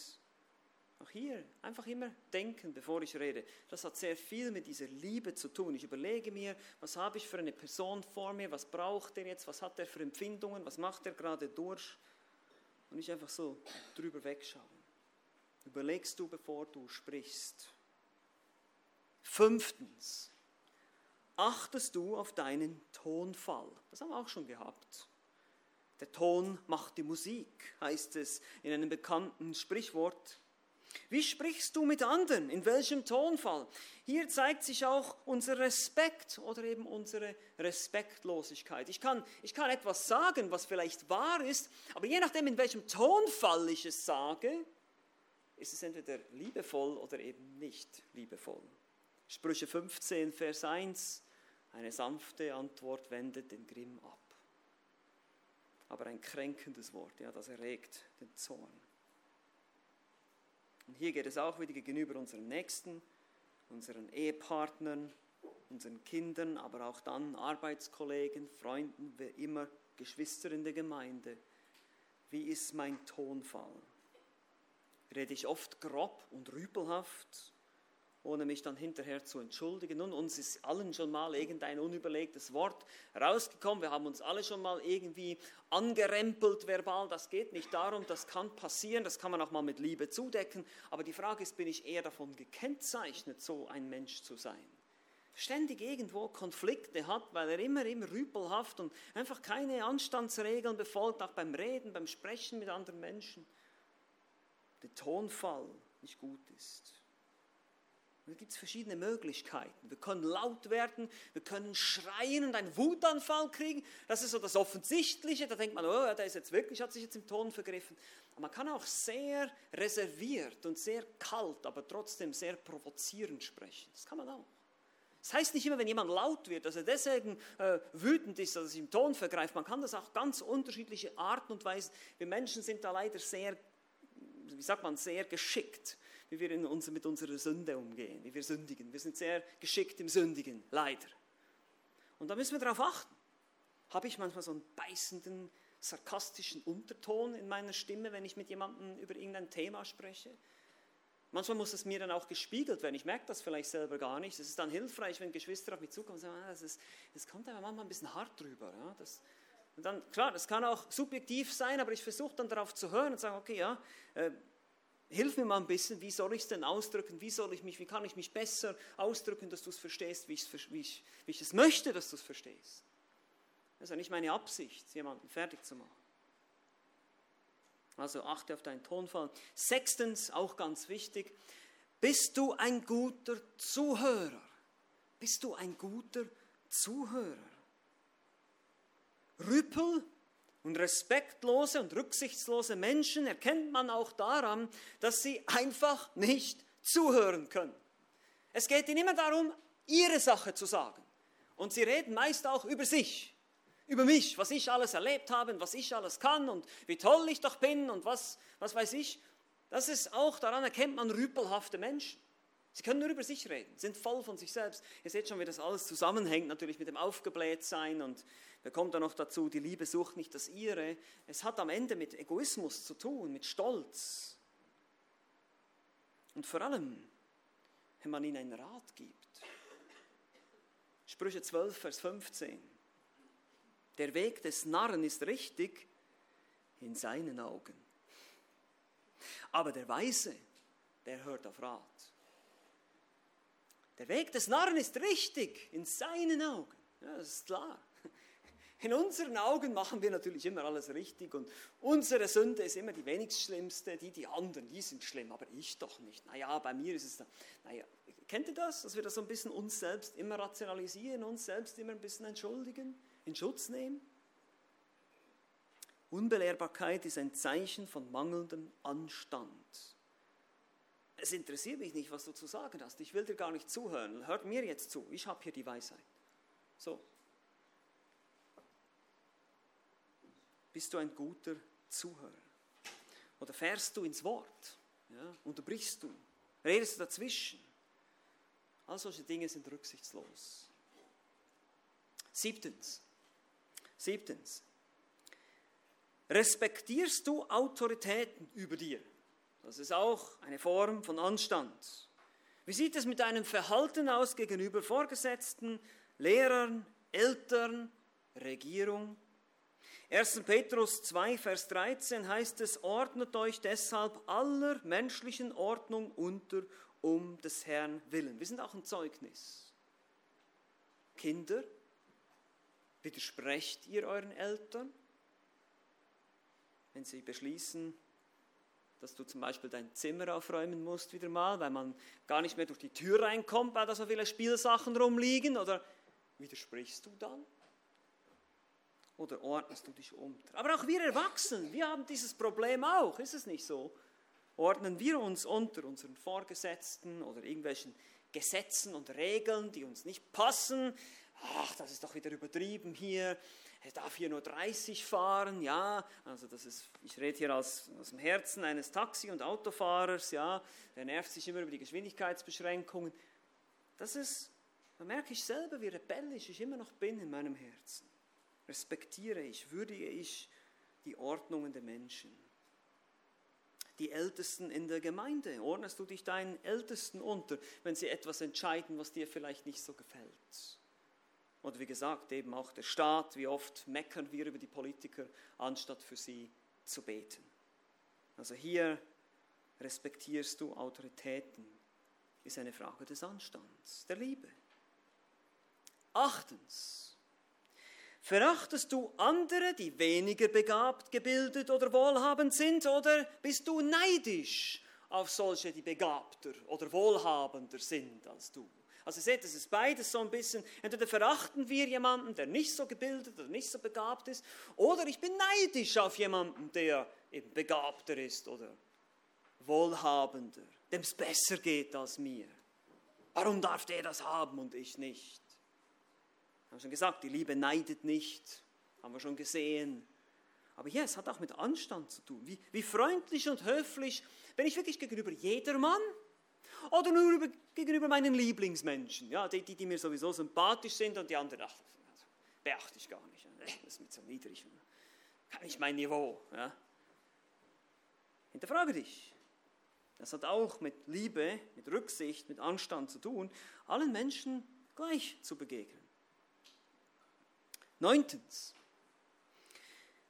Auch hier einfach immer denken, bevor ich rede. Das hat sehr viel mit dieser Liebe zu tun. Ich überlege mir, was habe ich für eine Person vor mir, was braucht er jetzt, was hat er für Empfindungen, was macht er gerade durch und nicht einfach so drüber wegschauen. Überlegst du, bevor du sprichst. Fünftens, achtest du auf deinen Tonfall. Das haben wir auch schon gehabt. Der Ton macht die Musik, heißt es in einem bekannten Sprichwort. Wie sprichst du mit anderen? In welchem Tonfall? Hier zeigt sich auch unser Respekt oder eben unsere Respektlosigkeit. Ich kann, ich kann etwas sagen, was vielleicht wahr ist, aber je nachdem, in welchem Tonfall ich es sage, ist es entweder liebevoll oder eben nicht liebevoll. Sprüche 15, Vers 1, eine sanfte Antwort wendet den Grimm ab. Aber ein kränkendes Wort, ja, das erregt den Zorn. Und hier geht es auch wieder gegenüber unseren Nächsten, unseren Ehepartnern, unseren Kindern, aber auch dann Arbeitskollegen, Freunden, wer immer, Geschwister in der Gemeinde. Wie ist mein Tonfall? Rede ich oft grob und rüpelhaft ohne mich dann hinterher zu entschuldigen. Nun, uns ist allen schon mal irgendein unüberlegtes Wort rausgekommen. Wir haben uns alle schon mal irgendwie angerempelt verbal. Das geht nicht darum, das kann passieren, das kann man auch mal mit Liebe zudecken. Aber die Frage ist, bin ich eher davon gekennzeichnet, so ein Mensch zu sein? Ständig irgendwo Konflikte hat, weil er immer, immer rüpelhaft und einfach keine Anstandsregeln befolgt, auch beim Reden, beim Sprechen mit anderen Menschen. Der Tonfall nicht gut ist. Da gibt es verschiedene Möglichkeiten. Wir können laut werden, wir können schreien und einen Wutanfall kriegen. Das ist so das Offensichtliche. Da denkt man, oh, der ist jetzt wirklich, hat sich jetzt im Ton vergriffen. Aber man kann auch sehr reserviert und sehr kalt, aber trotzdem sehr provozierend sprechen. Das kann man auch. Das heißt nicht immer, wenn jemand laut wird, dass er deswegen äh, wütend ist, dass er sich im Ton vergreift. Man kann das auch ganz unterschiedliche Arten und Weisen. Wir Menschen sind da leider sehr, wie sagt man, sehr geschickt wie wir in uns, mit unserer Sünde umgehen, wie wir sündigen. Wir sind sehr geschickt im Sündigen, leider. Und da müssen wir darauf achten. Habe ich manchmal so einen beißenden, sarkastischen Unterton in meiner Stimme, wenn ich mit jemandem über irgendein Thema spreche? Manchmal muss es mir dann auch gespiegelt werden. Ich merke das vielleicht selber gar nicht. Es ist dann hilfreich, wenn Geschwister auf mich zukommen und sagen, ah, das, ist, das kommt aber manchmal ein bisschen hart drüber. Ja? Das, und dann, klar, das kann auch subjektiv sein, aber ich versuche dann darauf zu hören und sagen, okay, ja, äh, hilf mir mal ein bisschen, wie soll ich es denn ausdrücken, wie soll ich mich, wie kann ich mich besser ausdrücken, dass du es verstehst, wie, wie, ich, wie ich es möchte, dass du es verstehst. Das ist ja nicht meine Absicht, jemanden fertig zu machen. Also achte auf deinen Tonfall. Sechstens, auch ganz wichtig, bist du ein guter Zuhörer? Bist du ein guter Zuhörer? Rüppel und respektlose und rücksichtslose Menschen erkennt man auch daran, dass sie einfach nicht zuhören können. Es geht ihnen immer darum, ihre Sache zu sagen. Und sie reden meist auch über sich, über mich, was ich alles erlebt habe, was ich alles kann und wie toll ich doch bin und was, was weiß ich. Das ist auch, daran erkennt man rüpelhafte Menschen. Sie können nur über sich reden, sind voll von sich selbst. Ihr seht schon, wie das alles zusammenhängt, natürlich mit dem Aufgeblähtsein und da kommt dann noch dazu, die Liebe sucht nicht das ihre. Es hat am Ende mit Egoismus zu tun, mit Stolz. Und vor allem, wenn man ihnen einen Rat gibt. Sprüche 12, Vers 15. Der Weg des Narren ist richtig in seinen Augen. Aber der Weise, der hört auf Rat. Der Weg des Narren ist richtig in seinen Augen. Ja, das ist klar. In unseren Augen machen wir natürlich immer alles richtig und unsere Sünde ist immer die wenigst schlimmste, die, die anderen, die sind schlimm, aber ich doch nicht. Naja, bei mir ist es dann, naja, kennt ihr das, dass wir das so ein bisschen uns selbst immer rationalisieren, uns selbst immer ein bisschen entschuldigen, in Schutz nehmen? Unbelehrbarkeit ist ein Zeichen von mangelndem Anstand. Es interessiert mich nicht, was du zu sagen hast. Ich will dir gar nicht zuhören. Hört mir jetzt zu. Ich habe hier die Weisheit. So, Bist du ein guter Zuhörer? Oder fährst du ins Wort? Ja? Unterbrichst du? Redest du dazwischen? All solche Dinge sind rücksichtslos. Siebtens. Siebtens. Respektierst du Autoritäten über dir? Das ist auch eine Form von Anstand. Wie sieht es mit deinem Verhalten aus gegenüber Vorgesetzten, Lehrern, Eltern, Regierung? 1. Petrus 2, Vers 13 heißt es, ordnet euch deshalb aller menschlichen Ordnung unter um des Herrn willen. Wir sind auch ein Zeugnis. Kinder, widersprecht ihr euren Eltern, wenn sie beschließen, dass du zum Beispiel dein Zimmer aufräumen musst wieder mal, weil man gar nicht mehr durch die Tür reinkommt, weil da so viele Spielsachen rumliegen, oder widersprichst du dann? Oder ordnest du dich unter? Aber auch wir Erwachsenen, wir haben dieses Problem auch, ist es nicht so? Ordnen wir uns unter unseren Vorgesetzten oder irgendwelchen Gesetzen und Regeln, die uns nicht passen? Ach, das ist doch wieder übertrieben hier. Er darf hier nur 30 fahren, ja. Also das ist, ich rede hier aus, aus dem Herzen eines Taxi- und Autofahrers, ja. Der nervt sich immer über die Geschwindigkeitsbeschränkungen. Das ist, da merke ich selber, wie rebellisch ich immer noch bin in meinem Herzen respektiere ich, würdige ich die Ordnungen der Menschen. die Ältesten in der Gemeinde? Ordnest du dich deinen Ältesten unter, wenn sie etwas entscheiden, was dir vielleicht nicht so gefällt? Oder wie gesagt, eben auch der Staat, wie oft meckern wir über die Politiker, anstatt für sie zu beten. Also hier respektierst du Autoritäten, ist eine Frage des Anstands, der Liebe. Achtens, verachtest du andere, die weniger begabt, gebildet oder wohlhabend sind, oder bist du neidisch auf solche, die begabter oder wohlhabender sind als du? Also ihr seht, es ist beides so ein bisschen, entweder verachten wir jemanden, der nicht so gebildet oder nicht so begabt ist, oder ich bin neidisch auf jemanden, der eben begabter ist oder wohlhabender, dem es besser geht als mir. Warum darf der das haben und ich nicht? Wir haben schon gesagt, die Liebe neidet nicht, haben wir schon gesehen. Aber ja, es hat auch mit Anstand zu tun. Wie, wie freundlich und höflich bin ich wirklich gegenüber jedermann oder nur über, gegenüber meinen Lieblingsmenschen, ja, die, die, die, mir sowieso sympathisch sind und die anderen, ach, also, beachte ich gar nicht. Das ist mir so niedrig. Kann nicht mein Niveau. Ja. Hinterfrage dich. Das hat auch mit Liebe, mit Rücksicht, mit Anstand zu tun, allen Menschen gleich zu begegnen. Neuntens.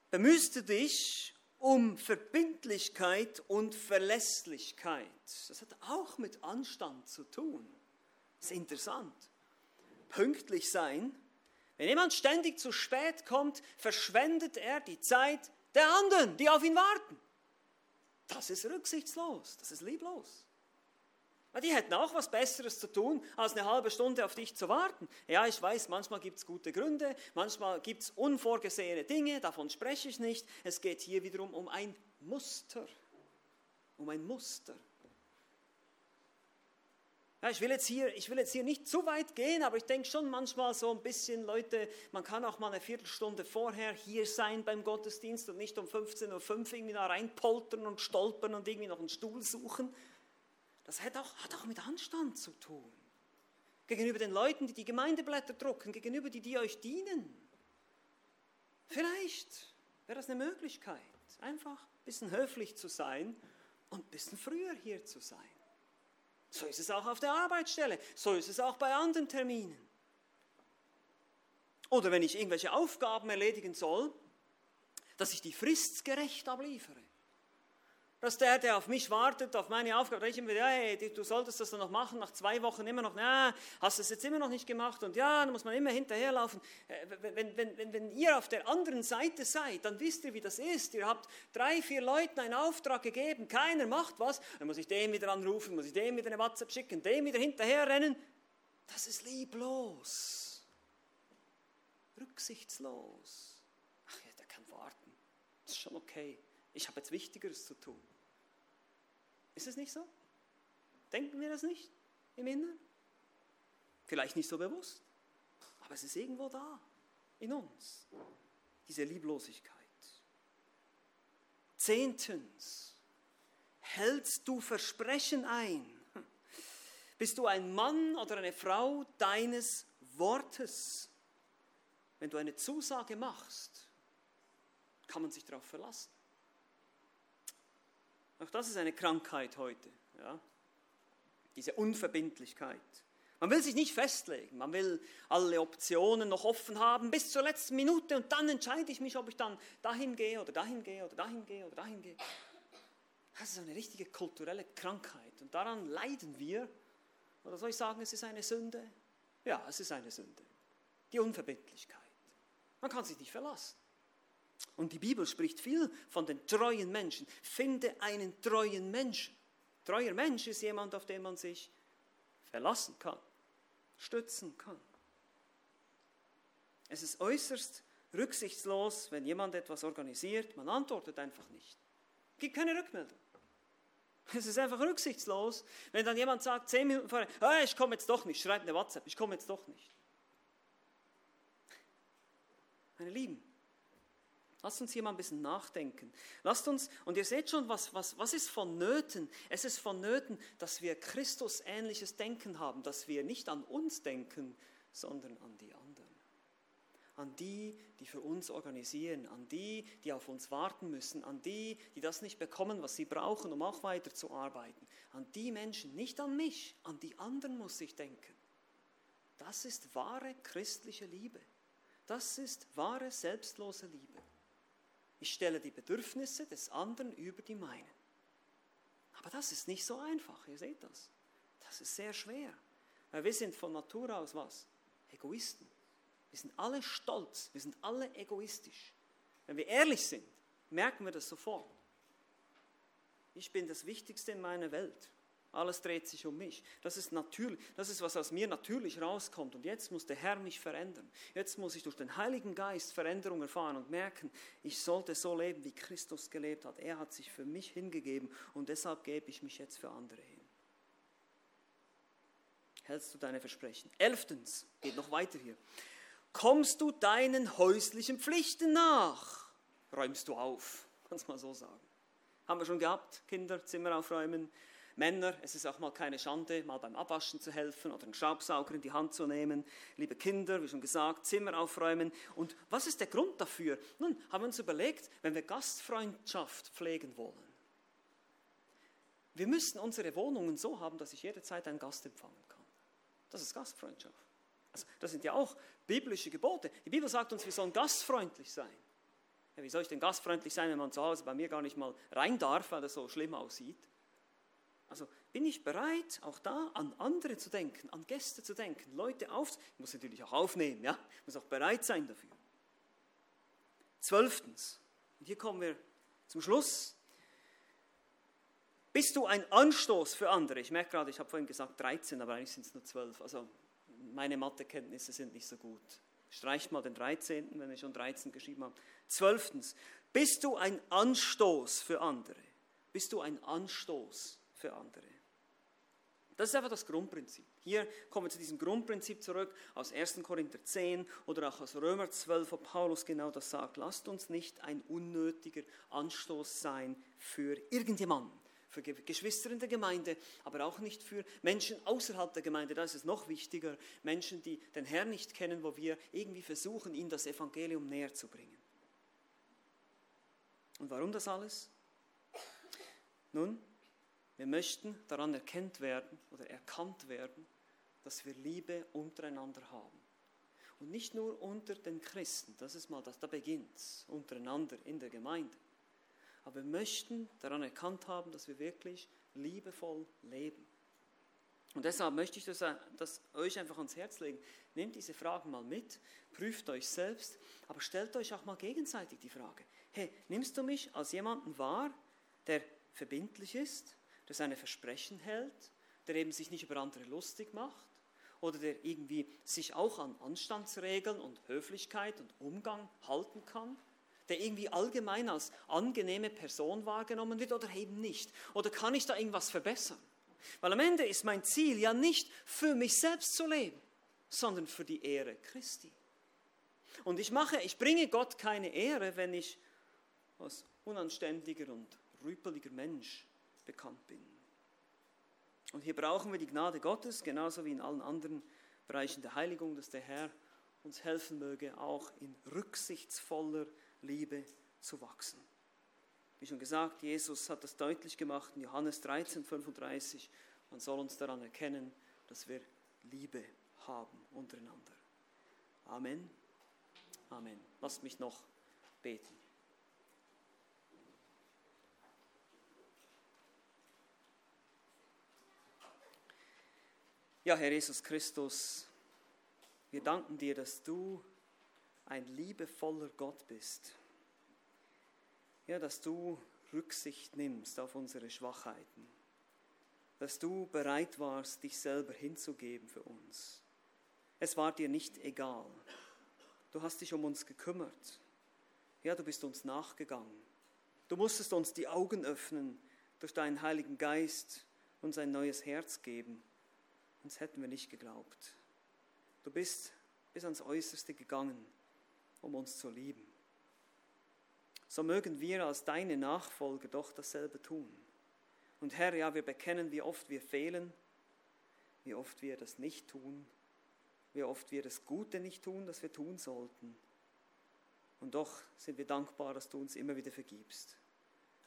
Bemüßte dich um Verbindlichkeit und Verlässlichkeit. Das hat auch mit Anstand zu tun. Das ist interessant. Pünktlich sein. Wenn jemand ständig zu spät kommt, verschwendet er die Zeit der anderen, die auf ihn warten. Das ist rücksichtslos, das ist lieblos. Die hätten auch was Besseres zu tun, als eine halbe Stunde auf dich zu warten. Ja, ich weiß, manchmal gibt es gute Gründe, manchmal gibt es unvorgesehene Dinge, davon spreche ich nicht. Es geht hier wiederum um ein Muster. Um ein Muster. Ja, ich, will jetzt hier, ich will jetzt hier nicht zu weit gehen, aber ich denke schon manchmal so ein bisschen, Leute, man kann auch mal eine Viertelstunde vorher hier sein beim Gottesdienst und nicht um 15.05 Uhr irgendwie da reinpoltern und stolpern und irgendwie noch einen Stuhl suchen. Das hat auch, hat auch mit Anstand zu tun. Gegenüber den Leuten, die die Gemeindeblätter drucken, gegenüber die, die euch dienen. Vielleicht wäre das eine Möglichkeit, einfach ein bisschen höflich zu sein und ein bisschen früher hier zu sein. So ist es auch auf der Arbeitsstelle, so ist es auch bei anderen Terminen. Oder wenn ich irgendwelche Aufgaben erledigen soll, dass ich die fristgerecht abliefere dass der, der auf mich wartet, auf meine Aufgabe, ich immer, hey, du solltest das dann noch machen, nach zwei Wochen immer noch, na, hast du es jetzt immer noch nicht gemacht und ja, dann muss man immer hinterherlaufen. Äh, wenn, wenn, wenn, wenn ihr auf der anderen Seite seid, dann wisst ihr, wie das ist. Ihr habt drei, vier Leuten einen Auftrag gegeben, keiner macht was, dann muss ich dem wieder anrufen, muss ich dem wieder eine WhatsApp schicken, dem wieder hinterherrennen. Das ist lieblos, rücksichtslos. Ach ja, der kann warten, das ist schon okay. Ich habe jetzt Wichtigeres zu tun. Ist es nicht so? Denken wir das nicht im Inneren? Vielleicht nicht so bewusst, aber es ist irgendwo da, in uns, diese Lieblosigkeit. Zehntens, hältst du Versprechen ein? Bist du ein Mann oder eine Frau deines Wortes? Wenn du eine Zusage machst, kann man sich darauf verlassen. Auch das ist eine Krankheit heute. Ja? Diese Unverbindlichkeit. Man will sich nicht festlegen, man will alle Optionen noch offen haben bis zur letzten Minute und dann entscheide ich mich, ob ich dann dahin gehe oder dahin gehe oder dahin gehe oder dahin gehe. Das ist eine richtige kulturelle Krankheit und daran leiden wir. Oder soll ich sagen, es ist eine Sünde? Ja, es ist eine Sünde. Die Unverbindlichkeit. Man kann sich nicht verlassen. Und die Bibel spricht viel von den treuen Menschen. Finde einen treuen Menschen. Treuer Mensch ist jemand, auf den man sich verlassen kann, stützen kann. Es ist äußerst rücksichtslos, wenn jemand etwas organisiert, man antwortet einfach nicht. Gibt keine Rückmeldung. Es ist einfach rücksichtslos, wenn dann jemand sagt, zehn Minuten vorher, ah, ich komme jetzt doch nicht, schreibt eine WhatsApp, ich komme jetzt doch nicht. Meine Lieben, Lasst uns hier mal ein bisschen nachdenken. Lasst uns, und ihr seht schon, was, was, was ist vonnöten? Es ist vonnöten, dass wir Christus ähnliches Denken haben, dass wir nicht an uns denken, sondern an die anderen. an die, die für uns organisieren, an die, die auf uns warten müssen, an die, die das nicht bekommen, was sie brauchen, um auch weiterzuarbeiten. An die Menschen, nicht an mich, an die anderen muss ich denken. Das ist wahre christliche Liebe. Das ist wahre selbstlose Liebe. Ich stelle die Bedürfnisse des anderen über die meinen. Aber das ist nicht so einfach, ihr seht das. Das ist sehr schwer. Weil wir sind von Natur aus was? Egoisten. Wir sind alle stolz, wir sind alle egoistisch. Wenn wir ehrlich sind, merken wir das sofort. Ich bin das Wichtigste in meiner Welt. Alles dreht sich um mich. Das ist natürlich, das ist was aus mir natürlich rauskommt. Und jetzt muss der Herr mich verändern. Jetzt muss ich durch den Heiligen Geist Veränderung erfahren und merken, ich sollte so leben, wie Christus gelebt hat. Er hat sich für mich hingegeben und deshalb gebe ich mich jetzt für andere hin. Hältst du deine Versprechen? Elftens, geht noch weiter hier kommst du deinen häuslichen Pflichten nach? Räumst du auf, kannst mal so sagen. Haben wir schon gehabt, Kinder, Zimmer aufräumen. Männer, es ist auch mal keine Schande, mal beim Abwaschen zu helfen oder einen Staubsauger in die Hand zu nehmen. Liebe Kinder, wie schon gesagt, Zimmer aufräumen. Und was ist der Grund dafür? Nun, haben wir uns überlegt, wenn wir Gastfreundschaft pflegen wollen, wir müssen unsere Wohnungen so haben, dass ich jederzeit einen Gast empfangen kann. Das ist Gastfreundschaft. Also, das sind ja auch biblische Gebote. Die Bibel sagt uns, wir sollen gastfreundlich sein. Ja, wie soll ich denn gastfreundlich sein, wenn man zu Hause bei mir gar nicht mal rein darf, weil das so schlimm aussieht? Also bin ich bereit, auch da an andere zu denken, an Gäste zu denken, Leute auf. Ich muss natürlich auch aufnehmen, ja, ich muss auch bereit sein dafür. Zwölftens, und hier kommen wir zum Schluss. Bist du ein Anstoß für andere? Ich merke gerade, ich habe vorhin gesagt 13, aber eigentlich sind es nur 12. Also meine Mathekenntnisse sind nicht so gut. Streicht mal den 13., wenn ich schon 13 geschrieben habe. Zwölftens, bist du ein Anstoß für andere? Bist du ein Anstoß für andere? Das ist einfach das Grundprinzip. Hier kommen wir zu diesem Grundprinzip zurück aus 1. Korinther 10 oder auch aus Römer 12, wo Paulus genau das sagt. Lasst uns nicht ein unnötiger Anstoß sein für irgendjemanden für Geschwister in der Gemeinde, aber auch nicht für Menschen außerhalb der Gemeinde. Da ist es noch wichtiger, Menschen, die den Herrn nicht kennen, wo wir irgendwie versuchen, ihnen das Evangelium näher zu bringen. Und warum das alles? Nun, wir möchten daran erkannt werden oder erkannt werden, dass wir Liebe untereinander haben. Und nicht nur unter den Christen, das ist mal das, da beginnt untereinander in der Gemeinde. Aber wir möchten daran erkannt haben, dass wir wirklich liebevoll leben. Und deshalb möchte ich das, das, euch einfach ans Herz legen. Nehmt diese Fragen mal mit, prüft euch selbst, aber stellt euch auch mal gegenseitig die Frage, hey, nimmst du mich als jemanden wahr, der verbindlich ist, der seine Versprechen hält, der eben sich nicht über andere lustig macht oder der irgendwie sich auch an Anstandsregeln und Höflichkeit und Umgang halten kann? der irgendwie allgemein als angenehme Person wahrgenommen wird oder eben nicht? Oder kann ich da irgendwas verbessern? Weil am Ende ist mein Ziel ja nicht für mich selbst zu leben, sondern für die Ehre Christi. Und ich mache, ich bringe Gott keine Ehre, wenn ich als unanständiger und rüpeliger Mensch bekannt bin. Und hier brauchen wir die Gnade Gottes, genauso wie in allen anderen Bereichen der Heiligung, dass der Herr uns helfen möge, auch in rücksichtsvoller Liebe zu wachsen. Wie schon gesagt, Jesus hat das deutlich gemacht in Johannes 13, 35. Man soll uns daran erkennen, dass wir Liebe haben untereinander. Amen. Amen. Lasst mich noch beten. Ja, Herr Jesus Christus, wir danken dir, dass du ein liebevoller Gott bist. Ja, dass du Rücksicht nimmst auf unsere Schwachheiten. Dass du bereit warst, dich selber hinzugeben für uns. Es war dir nicht egal. Du hast dich um uns gekümmert. Ja, du bist uns nachgegangen. Du musstest uns die Augen öffnen durch deinen Heiligen Geist, uns ein neues Herz geben. Uns hätten wir nicht geglaubt. Du bist bis ans Äußerste gegangen um uns zu lieben. So mögen wir als deine Nachfolger doch dasselbe tun. Und Herr, ja, wir bekennen, wie oft wir fehlen, wie oft wir das nicht tun. wie oft wir das Gute nicht tun, das wir tun sollten. Und doch sind wir dankbar, dass du uns immer wieder vergibst.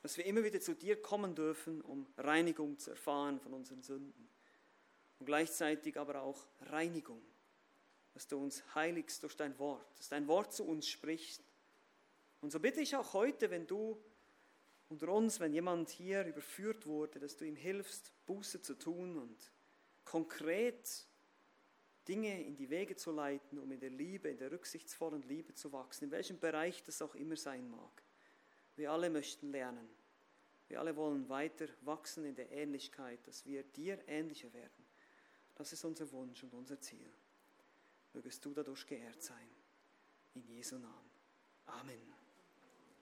Dass wir immer wieder zu dir kommen dürfen, um Reinigung zu erfahren von unseren Sünden. Und gleichzeitig aber auch Reinigung. Dass du uns heiligst durch dein Wort, dass dein Wort zu uns spricht. Und so bitte ich auch heute, wenn du unter uns, wenn jemand hier überführt wurde, dass du ihm hilfst, Buße zu tun und konkret Dinge in die Wege zu leiten, um in der Liebe, in der rücksichtsvollen Liebe zu wachsen, in welchem Bereich das auch immer sein mag. Wir alle möchten lernen. Wir alle wollen weiter wachsen in der Ähnlichkeit, dass wir dir ähnlicher werden. Das ist unser Wunsch und unser Ziel. Mögest du dadurch geehrt sein. In Jesu Namen. Amen.